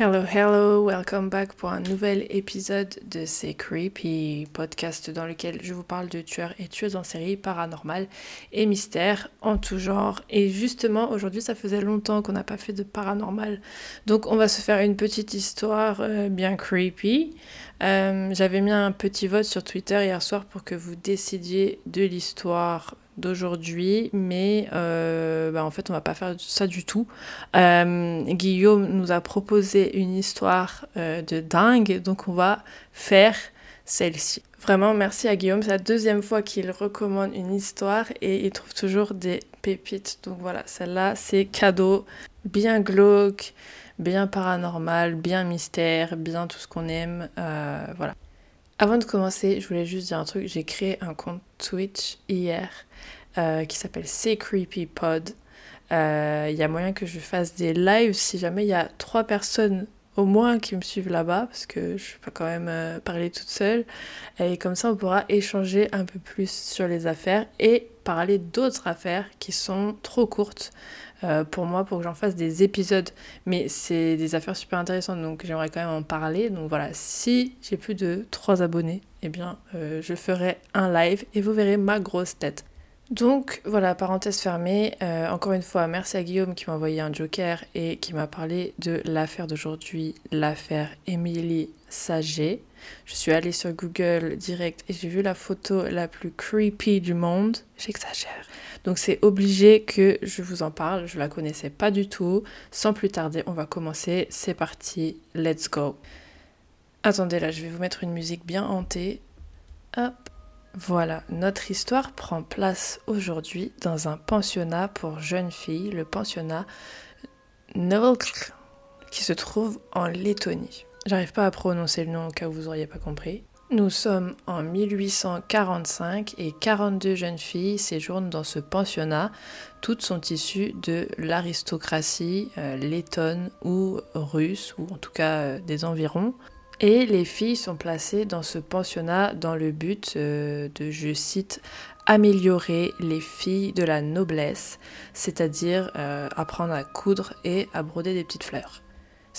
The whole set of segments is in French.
Hello, hello, welcome back pour un nouvel épisode de C'est Creepy, podcast dans lequel je vous parle de tueurs et tueuses en série paranormal et mystères en tout genre. Et justement, aujourd'hui, ça faisait longtemps qu'on n'a pas fait de paranormal, donc on va se faire une petite histoire euh, bien creepy. Euh, J'avais mis un petit vote sur Twitter hier soir pour que vous décidiez de l'histoire d'aujourd'hui, mais euh, bah, en fait on va pas faire ça du tout. Euh, Guillaume nous a proposé une histoire euh, de dingue, donc on va faire celle-ci. Vraiment merci à Guillaume, c'est la deuxième fois qu'il recommande une histoire et il trouve toujours des pépites. Donc voilà, celle-là c'est cadeau, bien glauque, bien paranormal, bien mystère, bien tout ce qu'on aime. voilà. Avant de commencer, je voulais juste dire un truc. J'ai créé un compte Twitch hier euh, qui s'appelle C'est Creepy Pod. Il euh, y a moyen que je fasse des lives si jamais il y a trois personnes au moins qui me suivent là-bas parce que je peux quand même euh, parler toute seule. Et comme ça, on pourra échanger un peu plus sur les affaires et parler d'autres affaires qui sont trop courtes. Pour moi pour que j'en fasse des épisodes. Mais c'est des affaires super intéressantes, donc j'aimerais quand même en parler. Donc voilà, si j'ai plus de 3 abonnés, eh bien je ferai un live et vous verrez ma grosse tête. Donc voilà, parenthèse fermée. Euh, encore une fois, merci à Guillaume qui m'a envoyé un joker et qui m'a parlé de l'affaire d'aujourd'hui, l'affaire Émilie Saget. Je suis allée sur Google direct et j'ai vu la photo la plus creepy du monde. J'exagère. Donc c'est obligé que je vous en parle. Je la connaissais pas du tout. Sans plus tarder, on va commencer. C'est parti. Let's go. Attendez là, je vais vous mettre une musique bien hantée. Hop. Voilà, notre histoire prend place aujourd'hui dans un pensionnat pour jeunes filles, le pensionnat Novelk, qui se trouve en Lettonie. J'arrive pas à prononcer le nom au cas où vous n'auriez pas compris. Nous sommes en 1845 et 42 jeunes filles séjournent dans ce pensionnat. Toutes sont issues de l'aristocratie euh, lettonne ou russe, ou en tout cas euh, des environs. Et les filles sont placées dans ce pensionnat dans le but euh, de, je cite, améliorer les filles de la noblesse, c'est-à-dire apprendre à coudre et à broder des petites fleurs.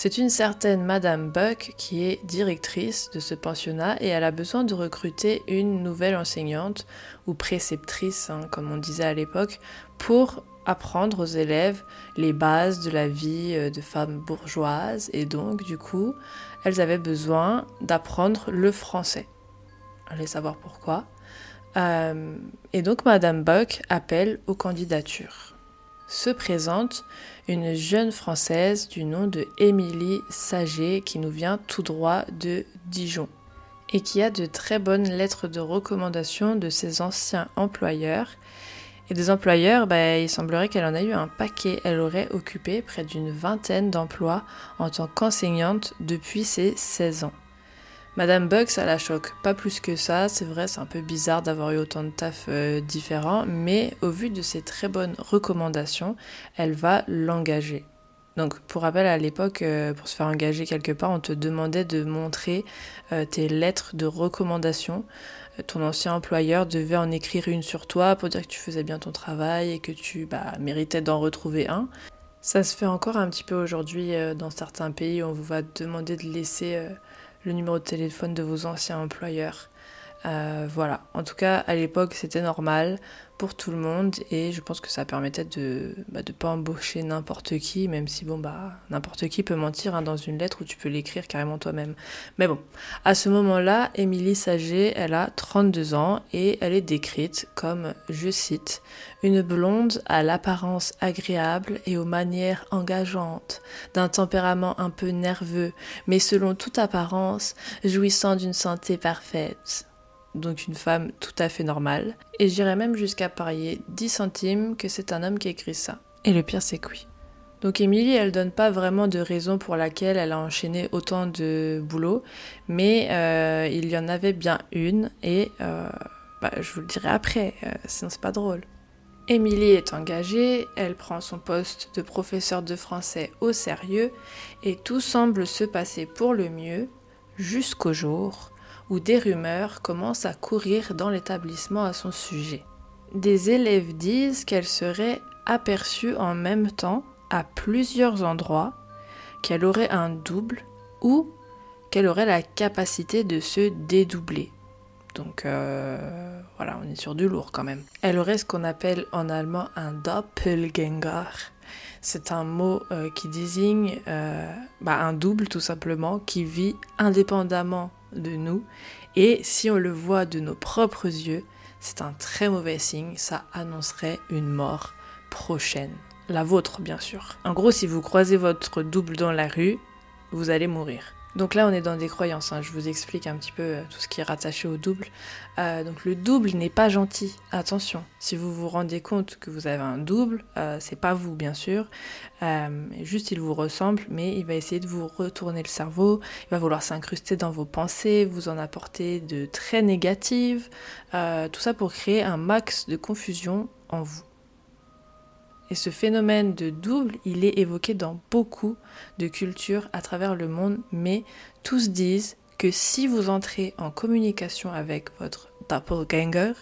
C'est une certaine Madame Buck qui est directrice de ce pensionnat et elle a besoin de recruter une nouvelle enseignante ou préceptrice, hein, comme on disait à l'époque, pour apprendre aux élèves les bases de la vie euh, de femmes bourgeoises et donc du coup elles avaient besoin d'apprendre le français. Allez savoir pourquoi. Euh, et donc Madame Buck appelle aux candidatures. Se présente une jeune Française du nom de Émilie Saget qui nous vient tout droit de Dijon et qui a de très bonnes lettres de recommandation de ses anciens employeurs et des employeurs, bah, il semblerait qu'elle en a eu un paquet. Elle aurait occupé près d'une vingtaine d'emplois en tant qu'enseignante depuis ses 16 ans. Madame Buck, ça la choque pas plus que ça, c'est vrai, c'est un peu bizarre d'avoir eu autant de taf euh, différents, mais au vu de ses très bonnes recommandations, elle va l'engager. Donc, pour rappel, à l'époque, euh, pour se faire engager quelque part, on te demandait de montrer euh, tes lettres de recommandation. Ton ancien employeur devait en écrire une sur toi pour dire que tu faisais bien ton travail et que tu bah, méritais d'en retrouver un. Ça se fait encore un petit peu aujourd'hui dans certains pays où on vous va demander de laisser le numéro de téléphone de vos anciens employeurs. Voilà, en tout cas à l'époque c'était normal pour tout le monde et je pense que ça permettait de ne bah, pas embaucher n'importe qui, même si bon bah n'importe qui peut mentir hein, dans une lettre où tu peux l'écrire carrément toi-même. Mais bon, à ce moment-là, Émilie Sager, elle a 32 ans et elle est décrite comme, je cite, une blonde à l'apparence agréable et aux manières engageantes, d'un tempérament un peu nerveux, mais selon toute apparence, jouissant d'une santé parfaite donc une femme tout à fait normale. Et j'irais même jusqu'à parier 10 centimes que c'est un homme qui écrit ça. Et le pire, c'est que oui. Donc Émilie, elle donne pas vraiment de raison pour laquelle elle a enchaîné autant de boulot, mais euh, il y en avait bien une, et euh, bah, je vous le dirai après, euh, sinon c'est pas drôle. Émilie est engagée, elle prend son poste de professeur de français au sérieux, et tout semble se passer pour le mieux, jusqu'au jour où des rumeurs commencent à courir dans l'établissement à son sujet. Des élèves disent qu'elle serait aperçue en même temps à plusieurs endroits, qu'elle aurait un double ou qu'elle aurait la capacité de se dédoubler. Donc euh, voilà, on est sur du lourd quand même. Elle aurait ce qu'on appelle en allemand un Doppelgänger. C'est un mot euh, qui désigne euh, bah, un double tout simplement qui vit indépendamment de nous. Et si on le voit de nos propres yeux, c'est un très mauvais signe, ça annoncerait une mort prochaine. La vôtre, bien sûr. En gros, si vous croisez votre double dans la rue, vous allez mourir. Donc là, on est dans des croyances. Hein. Je vous explique un petit peu euh, tout ce qui est rattaché au double. Euh, donc le double n'est pas gentil. Attention, si vous vous rendez compte que vous avez un double, euh, c'est pas vous, bien sûr. juste, il vous ressemble, mais il va essayer de vous retourner le cerveau. Il va vouloir s'incruster dans vos pensées, vous en apporter de très négatives. tout ça pour créer un max de confusion en vous. Et ce phénomène de double, il est évoqué dans beaucoup de cultures à travers le monde, mais tous disent que si vous entrez en communication avec votre doppelganger,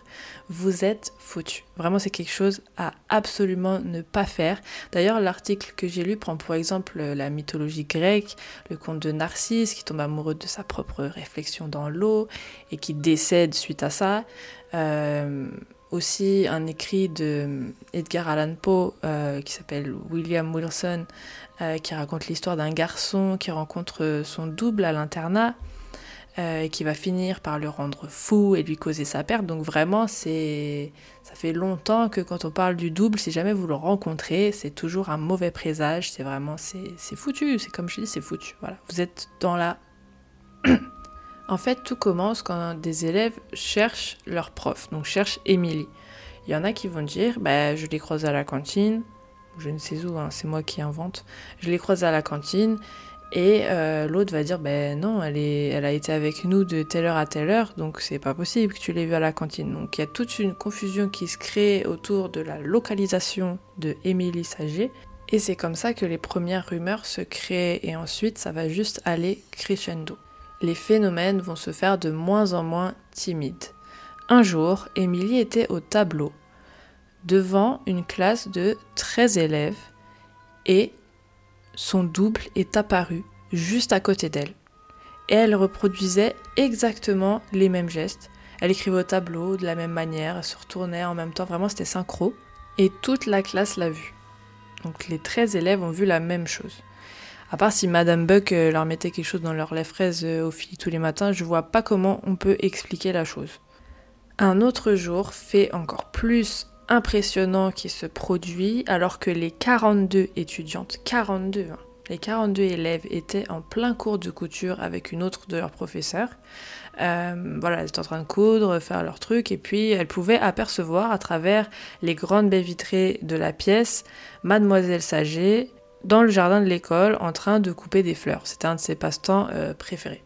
vous êtes foutu. Vraiment, c'est quelque chose à absolument ne pas faire. D'ailleurs, l'article que j'ai lu prend pour exemple la mythologie grecque, le conte de Narcisse qui tombe amoureux de sa propre réflexion dans l'eau et qui décède suite à ça. Euh, aussi un écrit de Edgar Allan Poe euh, qui s'appelle William Wilson, euh, qui raconte l'histoire d'un garçon qui rencontre son double à l'internat euh, qui va finir par le rendre fou et lui causer sa perte. Donc vraiment, c'est ça fait longtemps que quand on parle du double, si jamais vous le rencontrez, c'est toujours un mauvais présage. C'est vraiment c'est foutu. C'est comme je dis, c'est foutu. Voilà, vous êtes dans la En fait, tout commence quand des élèves cherchent leur prof, donc cherchent Émilie. Il y en a qui vont dire bah, Je l'ai croisée à la cantine, je ne sais où, hein, c'est moi qui invente. Je l'ai croisée à la cantine, et euh, l'autre va dire Ben non, elle, est, elle a été avec nous de telle heure à telle heure, donc c'est pas possible que tu l'aies vue à la cantine. Donc il y a toute une confusion qui se crée autour de la localisation de Émilie Sager. Et c'est comme ça que les premières rumeurs se créent, et ensuite ça va juste aller crescendo les phénomènes vont se faire de moins en moins timides. Un jour, Émilie était au tableau, devant une classe de 13 élèves, et son double est apparu juste à côté d'elle. Et elle reproduisait exactement les mêmes gestes. Elle écrivait au tableau de la même manière, elle se retournait en même temps, vraiment c'était synchro. Et toute la classe l'a vu. Donc les 13 élèves ont vu la même chose. À part si Madame Buck euh, leur mettait quelque chose dans leur lait fraise euh, aux filles tous les matins, je vois pas comment on peut expliquer la chose. Un autre jour, fait encore plus impressionnant qui se produit, alors que les 42 étudiantes, 42, hein, les 42 élèves étaient en plein cours de couture avec une autre de leurs professeurs. Euh, voilà, elles étaient en train de coudre, faire leur truc, et puis elles pouvaient apercevoir à travers les grandes baies vitrées de la pièce Mademoiselle Saget, dans le jardin de l'école en train de couper des fleurs. C'était un de ses passe-temps euh, préférés.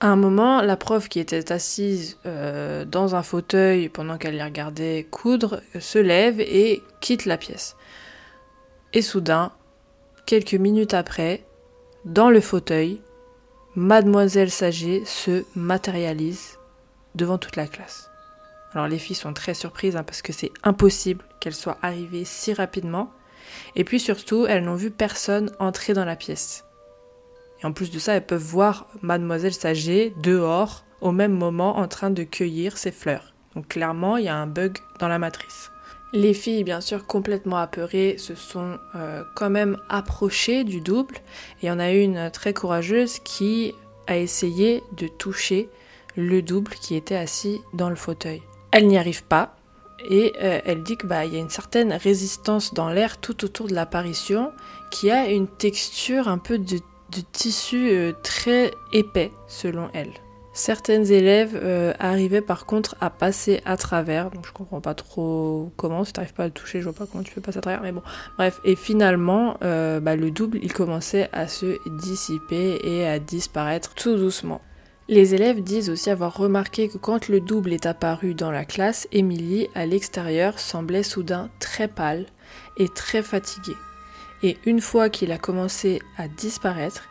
À un moment, la prof qui était assise euh, dans un fauteuil pendant qu'elle les regardait coudre se lève et quitte la pièce. Et soudain, quelques minutes après, dans le fauteuil, Mademoiselle Saget se matérialise devant toute la classe. Alors les filles sont très surprises hein, parce que c'est impossible qu'elle soit arrivée si rapidement. Et puis surtout, elles n'ont vu personne entrer dans la pièce. Et en plus de ça, elles peuvent voir Mademoiselle Saget dehors au même moment en train de cueillir ses fleurs. Donc clairement, il y a un bug dans la matrice. Les filles, bien sûr, complètement apeurées, se sont euh, quand même approchées du double. Et on a une très courageuse qui a essayé de toucher le double qui était assis dans le fauteuil. Elle n'y arrive pas et euh, elle dit qu'il bah, y a une certaine résistance dans l'air tout autour de l'apparition qui a une texture un peu de, tissu euh, très épais selon elle. Certaines élèves euh, arrivaient par contre à passer à travers, donc je comprends pas trop comment, si t'arrives pas à le toucher, je vois pas comment tu peux passer à travers, mais bon, bref, et finalement, bah, le double, il commençait à se dissiper et à disparaître tout doucement. Les élèves disent aussi avoir remarqué que quand le double est apparu dans la classe, Émilie, à l'extérieur, semblait soudain très pâle et très fatiguée. Et une fois qu'il a commencé à disparaître,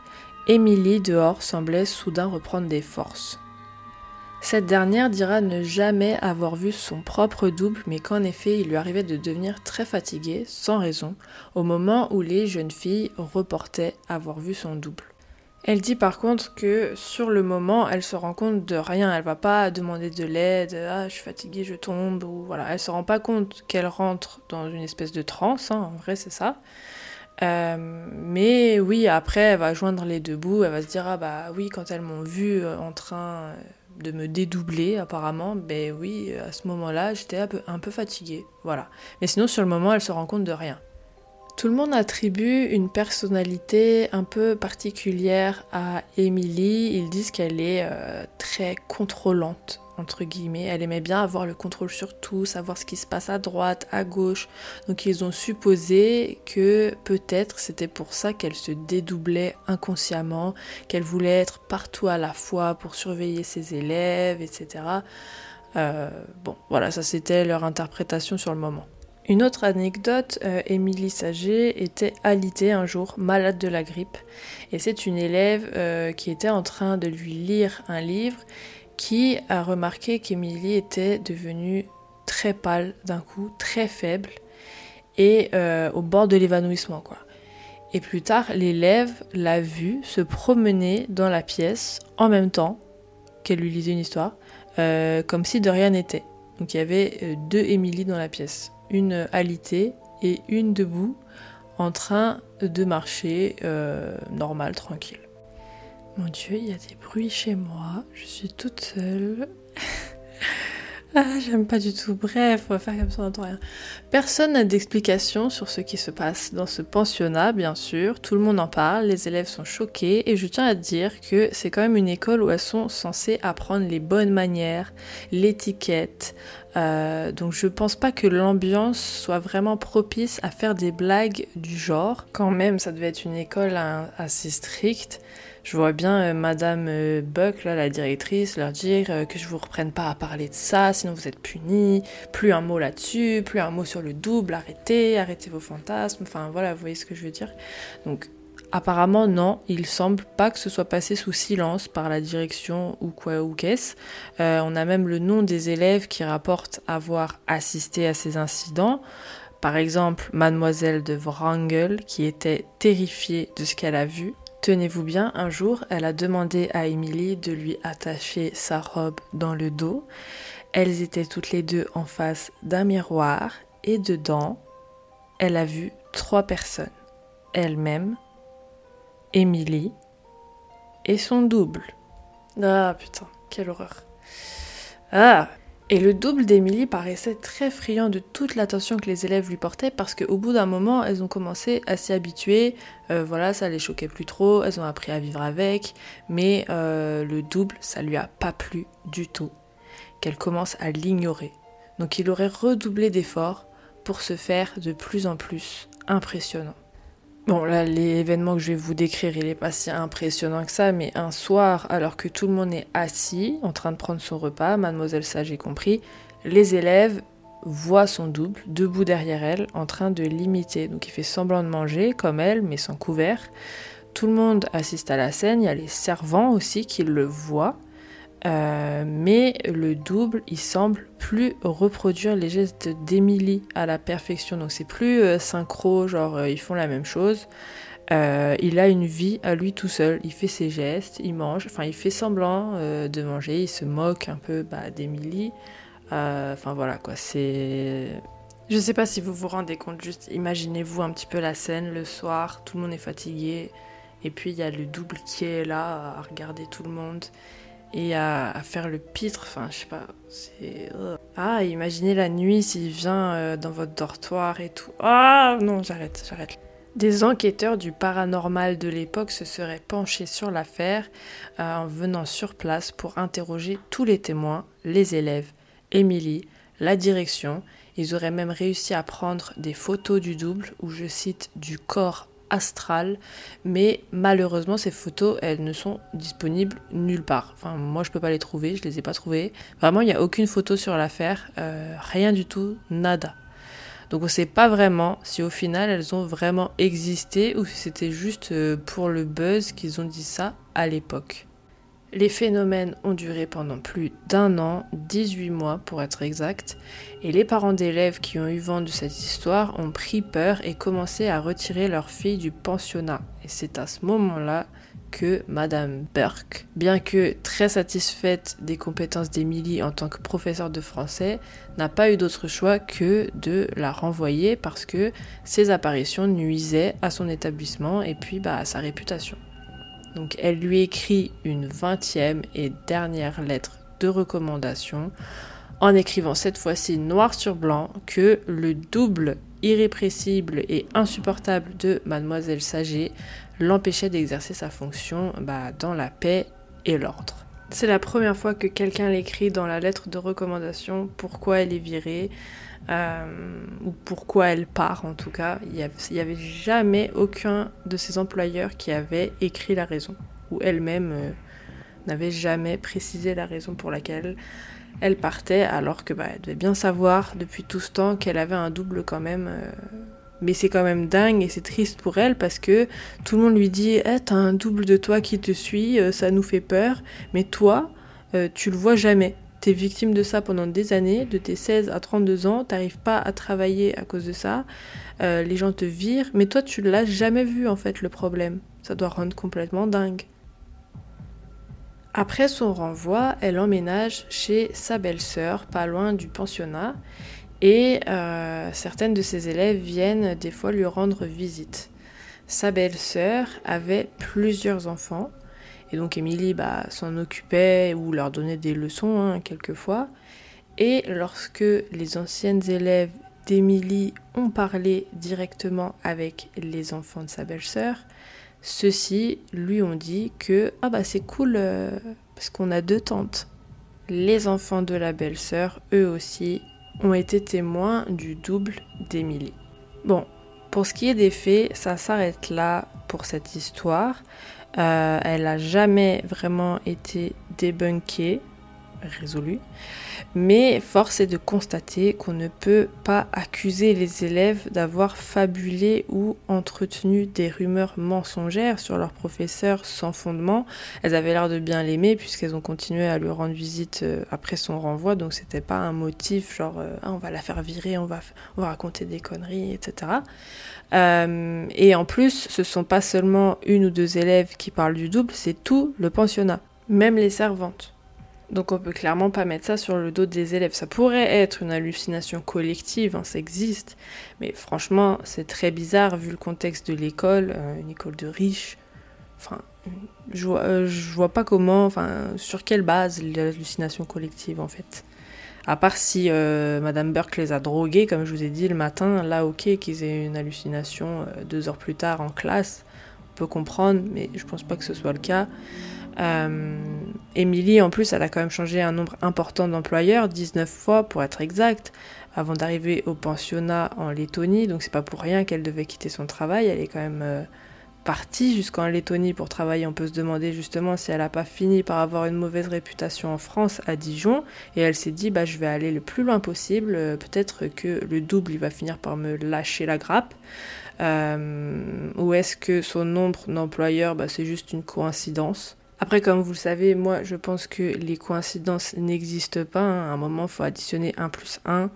Émilie dehors semblait soudain reprendre des forces. Cette dernière dira ne jamais avoir vu son propre double, mais qu'en effet il lui arrivait de devenir très fatiguée, sans raison, au moment où les jeunes filles reportaient avoir vu son double. Elle dit par contre que sur le moment, elle se rend compte de rien. Elle va pas demander de l'aide, ah je suis fatiguée, je tombe, ou voilà. Elle se rend pas compte qu'elle rentre dans une espèce de transe, hein. en vrai c'est ça. Euh, mais oui, après elle va joindre les deux bouts, elle va se dire ah bah oui quand elles m'ont vu euh, en train de me dédoubler apparemment, ben oui à ce moment-là j'étais un peu, un peu fatiguée, voilà. Mais sinon sur le moment elle se rend compte de rien. Tout le monde attribue une personnalité un peu particulière à Emily. Ils disent qu'elle est euh, très contrôlante, entre guillemets. Elle aimait bien avoir le contrôle sur tout, savoir ce qui se passe à droite, à gauche. Donc ils ont supposé que peut-être c'était pour ça qu'elle se dédoublait inconsciemment, qu'elle voulait être partout à la fois pour surveiller ses élèves, etc. Euh, bon, voilà, ça c'était leur interprétation sur le moment. Une autre anecdote, euh, Émilie Saget était alitée un jour, malade de la grippe, et c'est une élève euh, qui était en train de lui lire un livre qui a remarqué qu'Émilie était devenue très pâle d'un coup, très faible, et euh, au bord de l'évanouissement. Et plus tard, l'élève l'a vue se promener dans la pièce en même temps qu'elle lui lisait une histoire, comme si de rien n'était. Donc il y avait deux Émilie dans la pièce une alitée et une debout en train de marcher euh, normal, tranquille. Mon Dieu, il y a des bruits chez moi, je suis toute seule. Ah, j'aime pas du tout. Bref, on va faire comme ça, on n'entend rien. Personne n'a d'explication sur ce qui se passe dans ce pensionnat, bien sûr. Tout le monde en parle, les élèves sont choqués, et je tiens à dire que c'est quand même une école où elles sont censées apprendre les bonnes manières, l'étiquette. Euh, donc je pense pas que l'ambiance soit vraiment propice à faire des blagues du genre. Quand même, ça devait être une école assez stricte je vois bien euh, Madame euh, Buck, la directrice, leur dire euh, que je vous reprenne pas à parler de ça, sinon vous êtes punis, plus un mot là-dessus, plus un mot sur le double, arrêtez, arrêtez vos fantasmes, enfin voilà, vous voyez ce que je veux dire. Donc apparemment non, il semble pas que ce soit passé sous silence par la direction ou quoi ou qu'est-ce. on a même le nom des élèves qui rapportent avoir assisté à ces incidents. Par exemple, mademoiselle de Wrangel qui était terrifiée de ce qu'elle a vu. Tenez-vous bien, un jour, elle a demandé à Émilie de lui attacher sa robe dans le dos. Elles étaient toutes les deux en face d'un miroir et dedans, elle a vu trois personnes. Elle-même, Émilie et son double. Ah putain, quelle horreur. Ah, et le double d'Emily paraissait très friand de toute l'attention que les élèves lui portaient parce qu'au bout d'un moment, elles ont commencé à s'y habituer. Euh, voilà, ça les choquait plus trop, elles ont appris à vivre avec. Mais euh, le double, ça lui a pas plu du tout. Qu'elle commence à l'ignorer. Donc il aurait redoublé d'efforts pour se faire de plus en plus impressionnant. Bon, là, l'événement que je vais vous décrire, il est pas si impressionnant que ça, mais un soir, alors que tout le monde est assis, en train de prendre son repas, mademoiselle Sage y compris, les élèves voit son double debout derrière elle en train de l'imiter. Donc il fait semblant de manger comme elle mais sans couvert. Tout le monde assiste à la scène, il y a les servants aussi qui le voient. Euh, mais le double, il semble plus reproduire les gestes d'Emily à la perfection. Donc c'est plus euh, synchro, genre euh, ils font la même chose. il a une vie à lui tout seul. Il fait ses gestes, il mange, enfin il fait semblant de manger, il se moque un peu bah, d'Emily. Enfin voilà quoi, c'est. Je sais pas si vous vous rendez compte, juste imaginez-vous un petit peu la scène le soir, tout le monde est fatigué, et puis il y a le double qui est là à regarder tout le monde et à, faire le pitre. Enfin, je sais pas. C'est. Euh. Ah, imaginez la nuit s'il vient euh, dans votre dortoir et tout. Ah non, j'arrête, j'arrête. Des enquêteurs du paranormal de l'époque se seraient penchés sur l'affaire euh, en venant sur place pour interroger tous les témoins, les élèves, Émilie, la direction. Ils auraient même réussi à prendre des photos du double, ou je cite, du corps astral, mais malheureusement ces photos elles ne sont disponibles nulle part. Enfin moi je peux pas les trouver, je les ai pas trouvées. Vraiment il n'y a aucune photo sur l'affaire, euh, rien du tout, nada. Donc on sait pas vraiment si au final elles ont vraiment existé ou si c'était juste euh, pour le buzz qu'ils ont dit ça à l'époque. Les phénomènes ont duré pendant plus d'un an, 18 mois pour être exact, et les parents d'élèves qui ont eu vent de cette histoire ont pris peur et commencé à retirer leur fille du pensionnat. Et c'est à ce moment-là que Madame Burke, bien que très satisfaite des compétences d'Emily en tant que professeure de français, n'a pas eu d'autre choix que de la renvoyer parce que ses apparitions nuisaient à son établissement et puis bah, à sa réputation. Donc elle lui écrit une vingtième et dernière lettre de recommandation en écrivant cette fois-ci noir sur blanc que le double irrépressible et insupportable de mademoiselle Saget l'empêchait d'exercer sa fonction bah, dans la paix et l'ordre. C'est la première fois que quelqu'un l'écrit dans la lettre de recommandation pourquoi elle est virée, ou pourquoi elle part en tout cas. Il n'y avait, jamais aucun de ses employeurs qui avait écrit la raison, ou elle-même euh, n'avait jamais précisé la raison pour laquelle elle partait, alors que bah, elle devait bien savoir depuis tout ce temps qu'elle avait un double quand même. Euh, mais c'est quand même dingue et c'est triste pour elle parce que tout le monde lui dit eh, T'as un double de toi qui te suit, ça nous fait peur, mais toi, tu le vois jamais. T'es victime de ça pendant des années, de tes 16 à 32 ans, t'arrives pas à travailler à cause de ça, euh, les gens te virent, mais toi tu l'as jamais vu en fait le problème. Ça doit rendre complètement dingue. Après son renvoi, elle emménage chez sa belle-sœur, pas loin du pensionnat, et euh, certaines de ses élèves viennent des fois lui rendre visite. Sa belle-sœur avait plusieurs enfants, et donc Émilie bah, s'en occupait ou leur donnait des leçons hein, quelquefois. Et lorsque les anciennes élèves d'Émilie ont parlé directement avec les enfants de sa belle-sœur, ceux-ci lui ont dit que ah bah c'est cool euh, parce qu'on a deux tantes. Les enfants de la belle-sœur, eux aussi, ont été témoins du double d'Émilie. Bon, pour ce qui est des faits, ça s'arrête là pour cette histoire. Euh, elle n'a jamais vraiment été débunkée, résolue. Mais force est de constater qu'on ne peut pas accuser les élèves d'avoir fabulé ou entretenu des rumeurs mensongères sur leur professeur sans fondement. Elles avaient l'air de bien l'aimer puisqu'elles ont continué à lui rendre visite euh, après son renvoi, donc c'était pas un motif genre euh, ah, on va la faire virer, on va, on va raconter des conneries, etc. Euh, et en plus, ce sont pas seulement une ou deux élèves qui parlent du double, c'est tout le pensionnat, même les servantes. Donc on peut clairement pas mettre ça sur le dos des élèves. Ça pourrait être une hallucination collective, hein, ça existe, mais franchement c'est très bizarre vu le contexte de l'école, euh, une école de riches. Enfin, je vois, euh, vois pas comment, enfin sur quelle base l'hallucination collective en fait. À part si euh, Madame Burke les a drogués, comme je vous ai dit le matin, là ok qu'ils aient une hallucination euh, deux heures plus tard en classe, on peut comprendre, mais je pense pas que ce soit le cas. Euh, Émilie, en plus, elle a quand même changé un nombre important d'employeurs, 19 fois pour être exact, avant d'arriver au pensionnat en Lettonie, donc c'est pas pour rien qu'elle devait quitter son travail, elle est quand même partie jusqu'en Lettonie pour travailler. On peut se demander justement si elle n'a pas fini par avoir une mauvaise réputation en France, à Dijon, et elle s'est dit bah je vais aller le plus loin possible. euh, Peut-être que le double il va finir par me lâcher la grappe. Euh, ou est-ce que son nombre d'employeurs bah, c'est juste une coïncidence? Après, comme vous le savez, moi, je pense que les coïncidences n'existent pas. hein. À un moment, il faut additionner 1 plus 1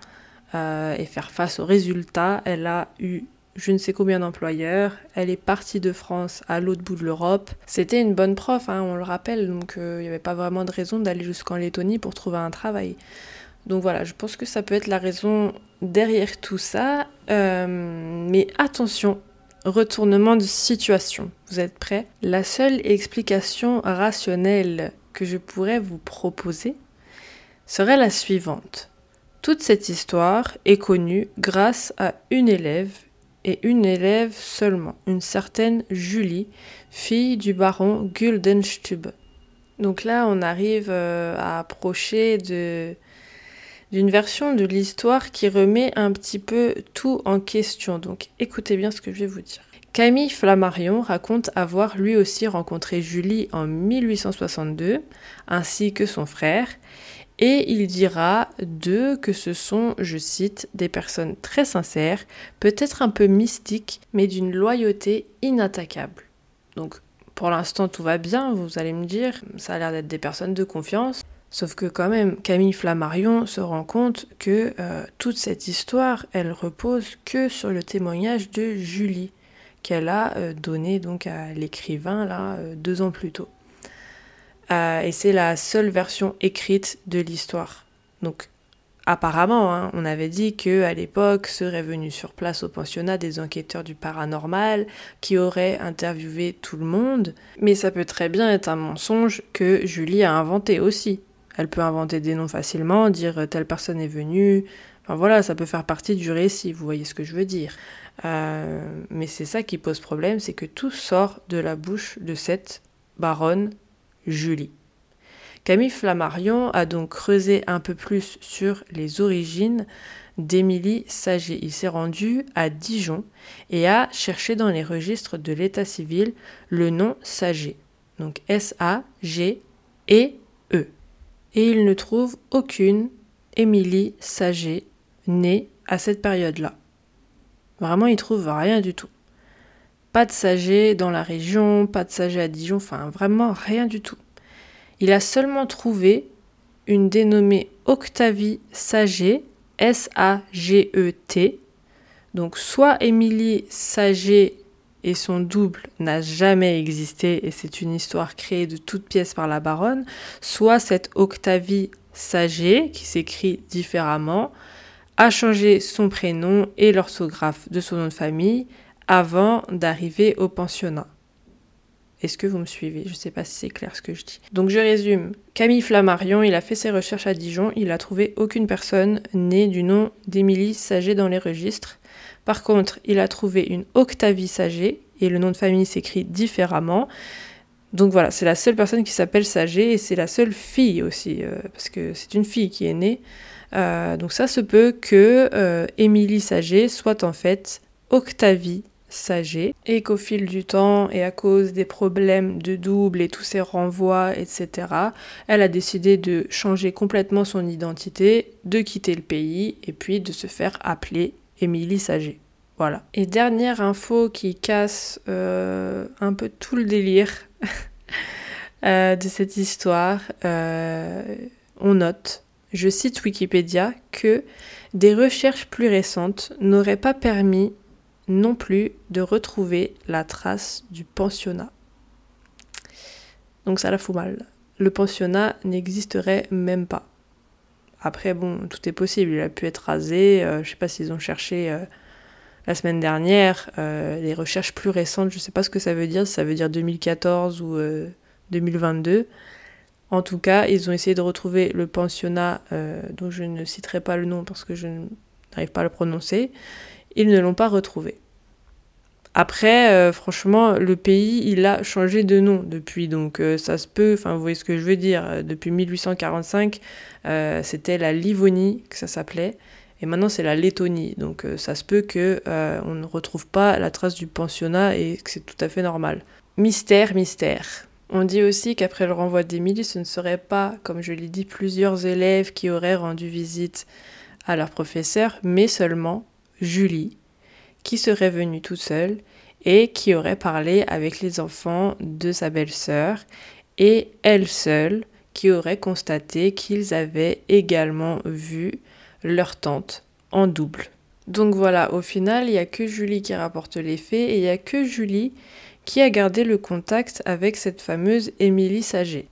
euh, et faire face au résultat. Elle a eu je ne sais combien d'employeurs. Elle est partie de France à l'autre bout de l'Europe. C'était une bonne prof, hein, on le rappelle, donc euh, il n'y avait pas vraiment de raison d'aller jusqu'en Lettonie pour trouver un travail. Donc voilà, je pense que ça peut être la raison derrière tout ça. Euh, mais attention, retournement de situation. Vous êtes prêts? La seule explication rationnelle que je pourrais vous proposer serait la suivante. Toute cette histoire est connue grâce à une élève et une élève seulement, une certaine Julie, fille du baron Guldenstube. Donc là, on arrive euh, à approcher de d'une version de l'histoire qui remet un petit peu tout en question. Donc écoutez bien ce que je vais vous dire. Camille Flammarion raconte avoir lui aussi rencontré Julie en 1862, ainsi que son frère, et il dira d'eux que ce sont, je cite, des personnes très sincères, peut-être un peu mystiques, mais d'une loyauté inattaquable. Donc pour l'instant tout va bien, vous allez me dire, ça a l'air d'être des personnes de confiance. Sauf que quand même, Camille Flammarion se rend compte que euh, toute cette histoire, elle repose que sur le témoignage de Julie, qu'elle a euh, donné donc à l'écrivain là euh, deux ans plus tôt. Et c'est la seule version écrite de l'histoire. Donc apparemment, hein, on avait dit que à l'époque seraient venus sur place au pensionnat des enquêteurs du paranormal qui auraient interviewé tout le monde, mais ça peut très bien être un mensonge que Julie a inventé aussi. Elle peut inventer des noms facilement, dire telle personne est venue. Enfin voilà, ça peut faire partie du récit, vous voyez ce que je veux dire. Euh, mais c'est ça qui pose problème, c'est que tout sort de la bouche de cette baronne Julie. Camille Flammarion a donc creusé un peu plus sur les origines d'Émilie Saget. Il s'est rendu à Dijon et a cherché dans les registres de l'état civil le nom Saget. Donc S-A-G-E-E. Et il ne trouve aucune Émilie Saget née à cette période-là. Vraiment, il trouve rien du tout. Pas de Saget dans la région, pas de Saget à Dijon, enfin vraiment rien du tout. Il a seulement trouvé une dénommée Octavie Saget, S-A-G-E-T. Donc soit Émilie Saget et son double n'a jamais existé et c'est une histoire créée de toutes pièces par la baronne, soit cette Octavie Saget, qui s'écrit différemment, a changé son prénom et l'orthographe de son nom de famille avant d'arriver au pensionnat. Est-ce que vous me suivez? Je ne sais pas si c'est clair ce que je dis. Donc je résume. Camille Flammarion, il a fait ses recherches à Dijon, il a trouvé aucune personne née du nom d'Émilie Saget dans les registres. Par contre, il a trouvé une Octavie Saget, et le nom de famille s'écrit différemment. Donc voilà, c'est la seule personne qui s'appelle Saget, et c'est la seule fille aussi, euh, parce que c'est une fille qui est née. Euh, donc ça se peut que euh, Émilie Saget soit en fait Octavie Saget et qu'au fil du temps et à cause des problèmes de double et tous ces renvois, etc., elle a décidé de changer complètement son identité, de quitter le pays et puis de se faire appeler Émilie Saget. Voilà. Et dernière info qui casse euh, un peu tout le délire euh, de cette histoire, euh, on note, je cite Wikipédia, que des recherches plus récentes n'auraient pas permis non plus de retrouver la trace du pensionnat. Donc ça la fout mal. Le pensionnat n'existerait même pas. Après, bon, tout est possible. Il a pu être rasé. Euh, je sais pas s'ils ont cherché euh, la semaine dernière. Euh, les recherches plus récentes, je sais pas ce que ça veut dire. Ça veut dire 2014 ou 2022. En tout cas, ils ont essayé de retrouver le pensionnat, dont je ne citerai pas le nom parce que je n'arrive pas à le prononcer ils ne l'ont pas retrouvé. Après, euh, franchement, le pays, il a changé de nom depuis, donc euh, ça se peut, enfin vous voyez ce que je veux dire, depuis 1845, euh, c'était la Livonie que ça s'appelait, et maintenant c'est la Lettonie. Donc euh, ça se peut que euh, on ne retrouve pas la trace du pensionnat et que c'est tout à fait normal. Mystère, mystère. On dit aussi qu'après le renvoi d'Émilie, ce ne serait pas, comme je l'ai dit, plusieurs élèves qui auraient rendu visite à leur professeur, mais seulement Julie, qui serait venue toute seule et qui aurait parlé avec les enfants de sa belle-sœur, et elle seule qui aurait constaté qu'ils avaient également vu leur tante en double. Donc voilà, au final, il n'y a que Julie qui rapporte les faits et il n'y a que Julie qui a gardé le contact avec cette fameuse Émilie Saget.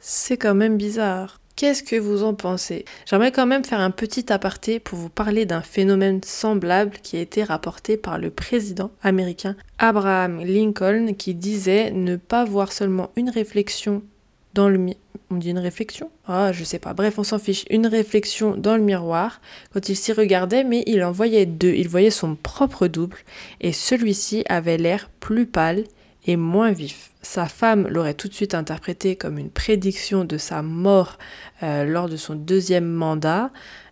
C'est quand même bizarre. Qu'est-ce que vous en pensez? J'aimerais quand même faire un petit aparté pour vous parler d'un phénomène semblable qui a été rapporté par le président américain Abraham Lincoln qui disait ne pas voir seulement une réflexion dans le on dit une réflexion? Ah, je sais pas. Bref, on s'en fiche. Une réflexion dans le miroir quand il s'y regardait, mais il en voyait deux. Il voyait son propre double et celui-ci avait l'air plus pâle moins vif. Sa femme l'aurait tout de suite interprété comme une prédiction de sa mort euh, lors de son deuxième mandat.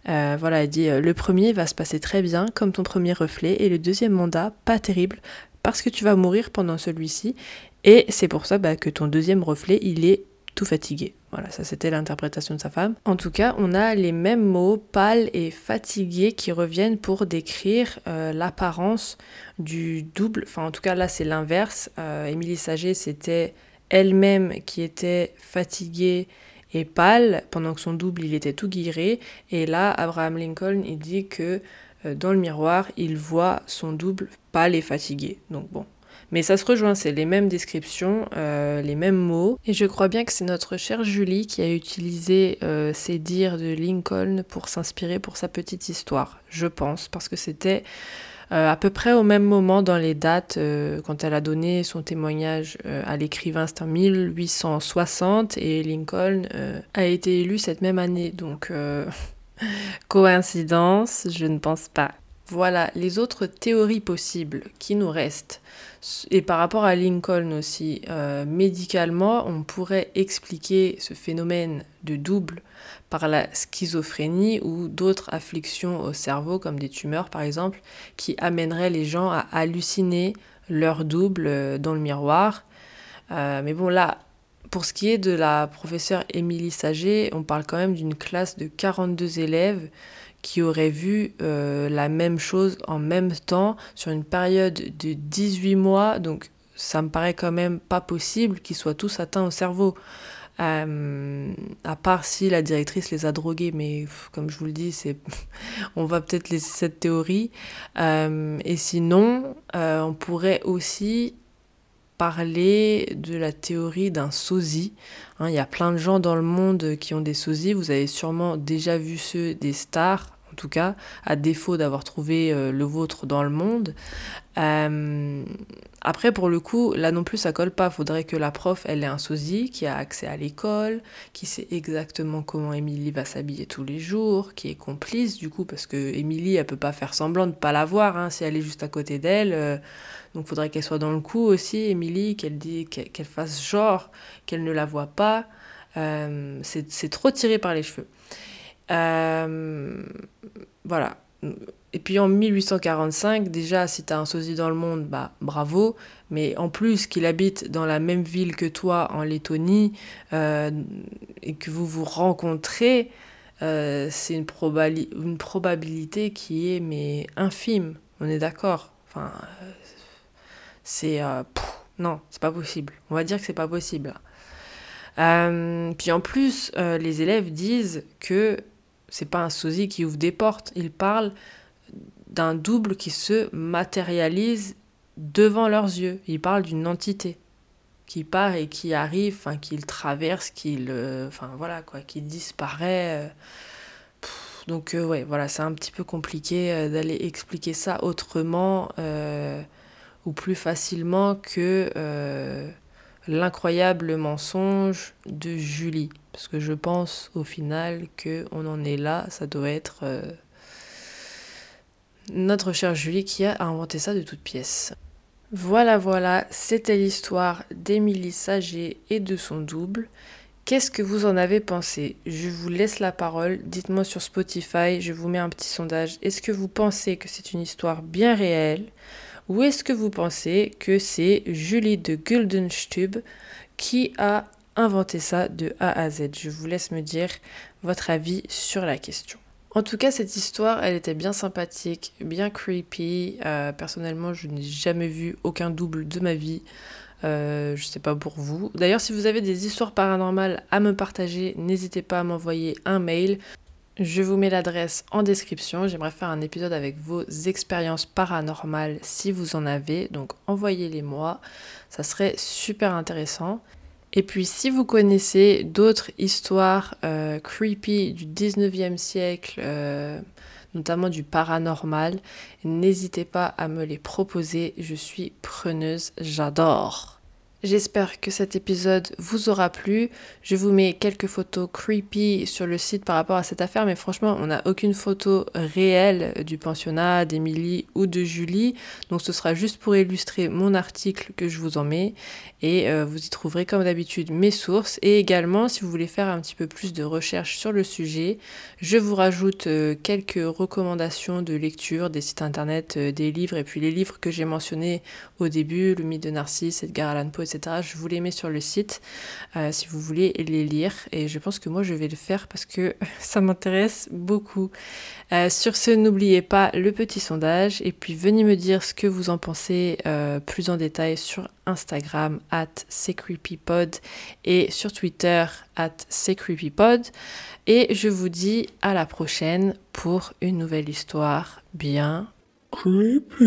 Euh, voilà, elle dit euh, le premier va se passer très bien comme ton premier reflet et le deuxième mandat pas terrible parce que tu vas mourir pendant celui-ci et c'est pour ça bah, que ton deuxième reflet il est tout fatigué. Voilà, ça c'était l'interprétation de sa femme. En tout cas, on a les mêmes mots, pâle et fatigué, qui reviennent pour décrire euh, l'apparence du double. Enfin, en tout cas, là c'est l'inverse. Euh, Émilie Saget, c'était elle-même qui était fatiguée et pâle, pendant que son double, il était tout guiré. Et là, Abraham Lincoln, il dit que euh, dans le miroir, il voit son double pâle et fatigué. Donc bon, mais ça se rejoint, c'est les mêmes descriptions, euh, les mêmes mots. Et je crois bien que c'est notre chère Julie qui a utilisé euh, ces dires de Lincoln pour s'inspirer pour sa petite histoire, je pense, parce que c'était euh, à peu près au même moment dans les dates, quand elle a donné son témoignage à l'écrivain, c'était en 1860, et Lincoln a été élu cette même année. Donc, coïncidence, je ne pense pas. Voilà les autres théories possibles qui nous restent. Et par rapport à Lincoln aussi, euh, médicalement, on pourrait expliquer ce phénomène de double par la schizophrénie ou d'autres afflictions au cerveau, comme des tumeurs par exemple, qui amèneraient les gens à halluciner leur double euh, dans le miroir. Euh, mais bon, là, pour ce qui est de la professeure Émilie Saget, on parle quand même d'une classe de 42 élèves qui auraient vu euh, la même chose en même temps sur une période de 18 mois. Donc ça me paraît quand même pas possible qu'ils soient tous atteints au cerveau. Euh, à part si la directrice les a drogués, mais comme je vous le dis, c'est on va peut-être laisser cette théorie. Euh, et sinon, on pourrait aussi parler de la théorie d'un sosie. Hein, il y a plein de gens dans le monde qui ont des sosies. Vous avez sûrement déjà vu ceux des stars tout cas, à défaut d'avoir trouvé euh, le vôtre dans le monde. Euh, après, pour le coup, là non plus, ça colle pas. Faudrait que la prof, elle ait un sosie, qui a accès à l'école, qui sait exactement comment Émilie va s'habiller tous les jours, qui est complice du coup, parce que Émilie, elle peut pas faire semblant de pas la voir hein, si elle est juste à côté d'elle. Euh, donc, faudrait qu'elle soit dans le coup aussi, Émilie, qu'elle dit, qu'elle fasse genre qu'elle ne la voit pas. c'est trop tiré par les cheveux. Euh, voilà. Et puis en 1845, déjà, si tu as un sosie dans le monde, bah bravo. Mais en plus qu'il habite dans la même ville que toi en Lettonie euh, et que vous vous rencontrez, euh, c'est une, une, probabilité qui est mais infime. On est d'accord. Enfin, c'est non, c'est pas possible. On va dire que c'est pas possible. puis en plus, les élèves disent que c'est pas un sosie qui ouvre des portes, il parle d'un double qui se matérialise devant leurs yeux. Il parle d'une entité qui part et qui arrive, enfin qu'il traverse, qu'il, enfin voilà quoi, qui disparaît. Euh. donc euh, voilà, c'est un petit peu compliqué euh, d'aller expliquer ça autrement ou plus facilement que l'incroyable mensonge de Julie. Parce que je pense au final qu'on en est là, ça doit être euh, notre chère Julie qui a inventé ça de toutes pièces. Voilà, voilà, c'était l'histoire d'Émilie Saget et de son double. Qu'est-ce que vous en avez pensé? Je vous laisse la parole. Dites-moi sur Spotify, je vous mets un petit sondage. Est-ce que vous pensez que c'est une histoire bien réelle? Ou est-ce que vous pensez que c'est Julie de Guldenstube qui a inventé ça de A à Z Je vous laisse me dire votre avis sur la question. En tout cas, cette histoire, elle était bien sympathique, bien creepy. Euh, personnellement, je n'ai jamais vu aucun double de ma vie. Euh, je sais pas pour vous. D'ailleurs, si vous avez des histoires paranormales à me partager, n'hésitez pas à m'envoyer un mail. Je vous mets l'adresse en description. J'aimerais faire un épisode avec vos expériences paranormales si vous en avez. Donc envoyez-les moi. Ça serait super intéressant. Et puis si vous connaissez d'autres histoires euh, creepy du 19e siècle, euh, notamment du paranormal, n'hésitez pas à me les proposer. Je suis preneuse, j'adore. J'espère que cet épisode vous aura plu. Je vous mets quelques photos creepy sur le site par rapport à cette affaire, mais franchement, on n'a aucune photo réelle du pensionnat, d'Emilie ou de Julie. Donc ce sera juste pour illustrer mon article que je vous en mets. Et euh, vous y trouverez comme d'habitude mes sources. Et également, si vous voulez faire un petit peu plus de recherche sur le sujet, je vous rajoute euh, quelques recommandations de lecture, des sites internet, euh, des livres, et puis les livres que j'ai mentionnés au début, Le mythe de Narcisse, Edgar Allan Poe, je vous les mets sur le site euh, si vous voulez les lire. Et je pense que moi, je vais le faire parce que ça m'intéresse beaucoup. Euh, sur ce, n'oubliez pas le petit sondage et puis venez me dire ce que vous en pensez euh, plus en détail sur Instagram at secreepypod et sur Twitter at secreepypod. Et je vous dis à la prochaine pour une nouvelle histoire bien creepy.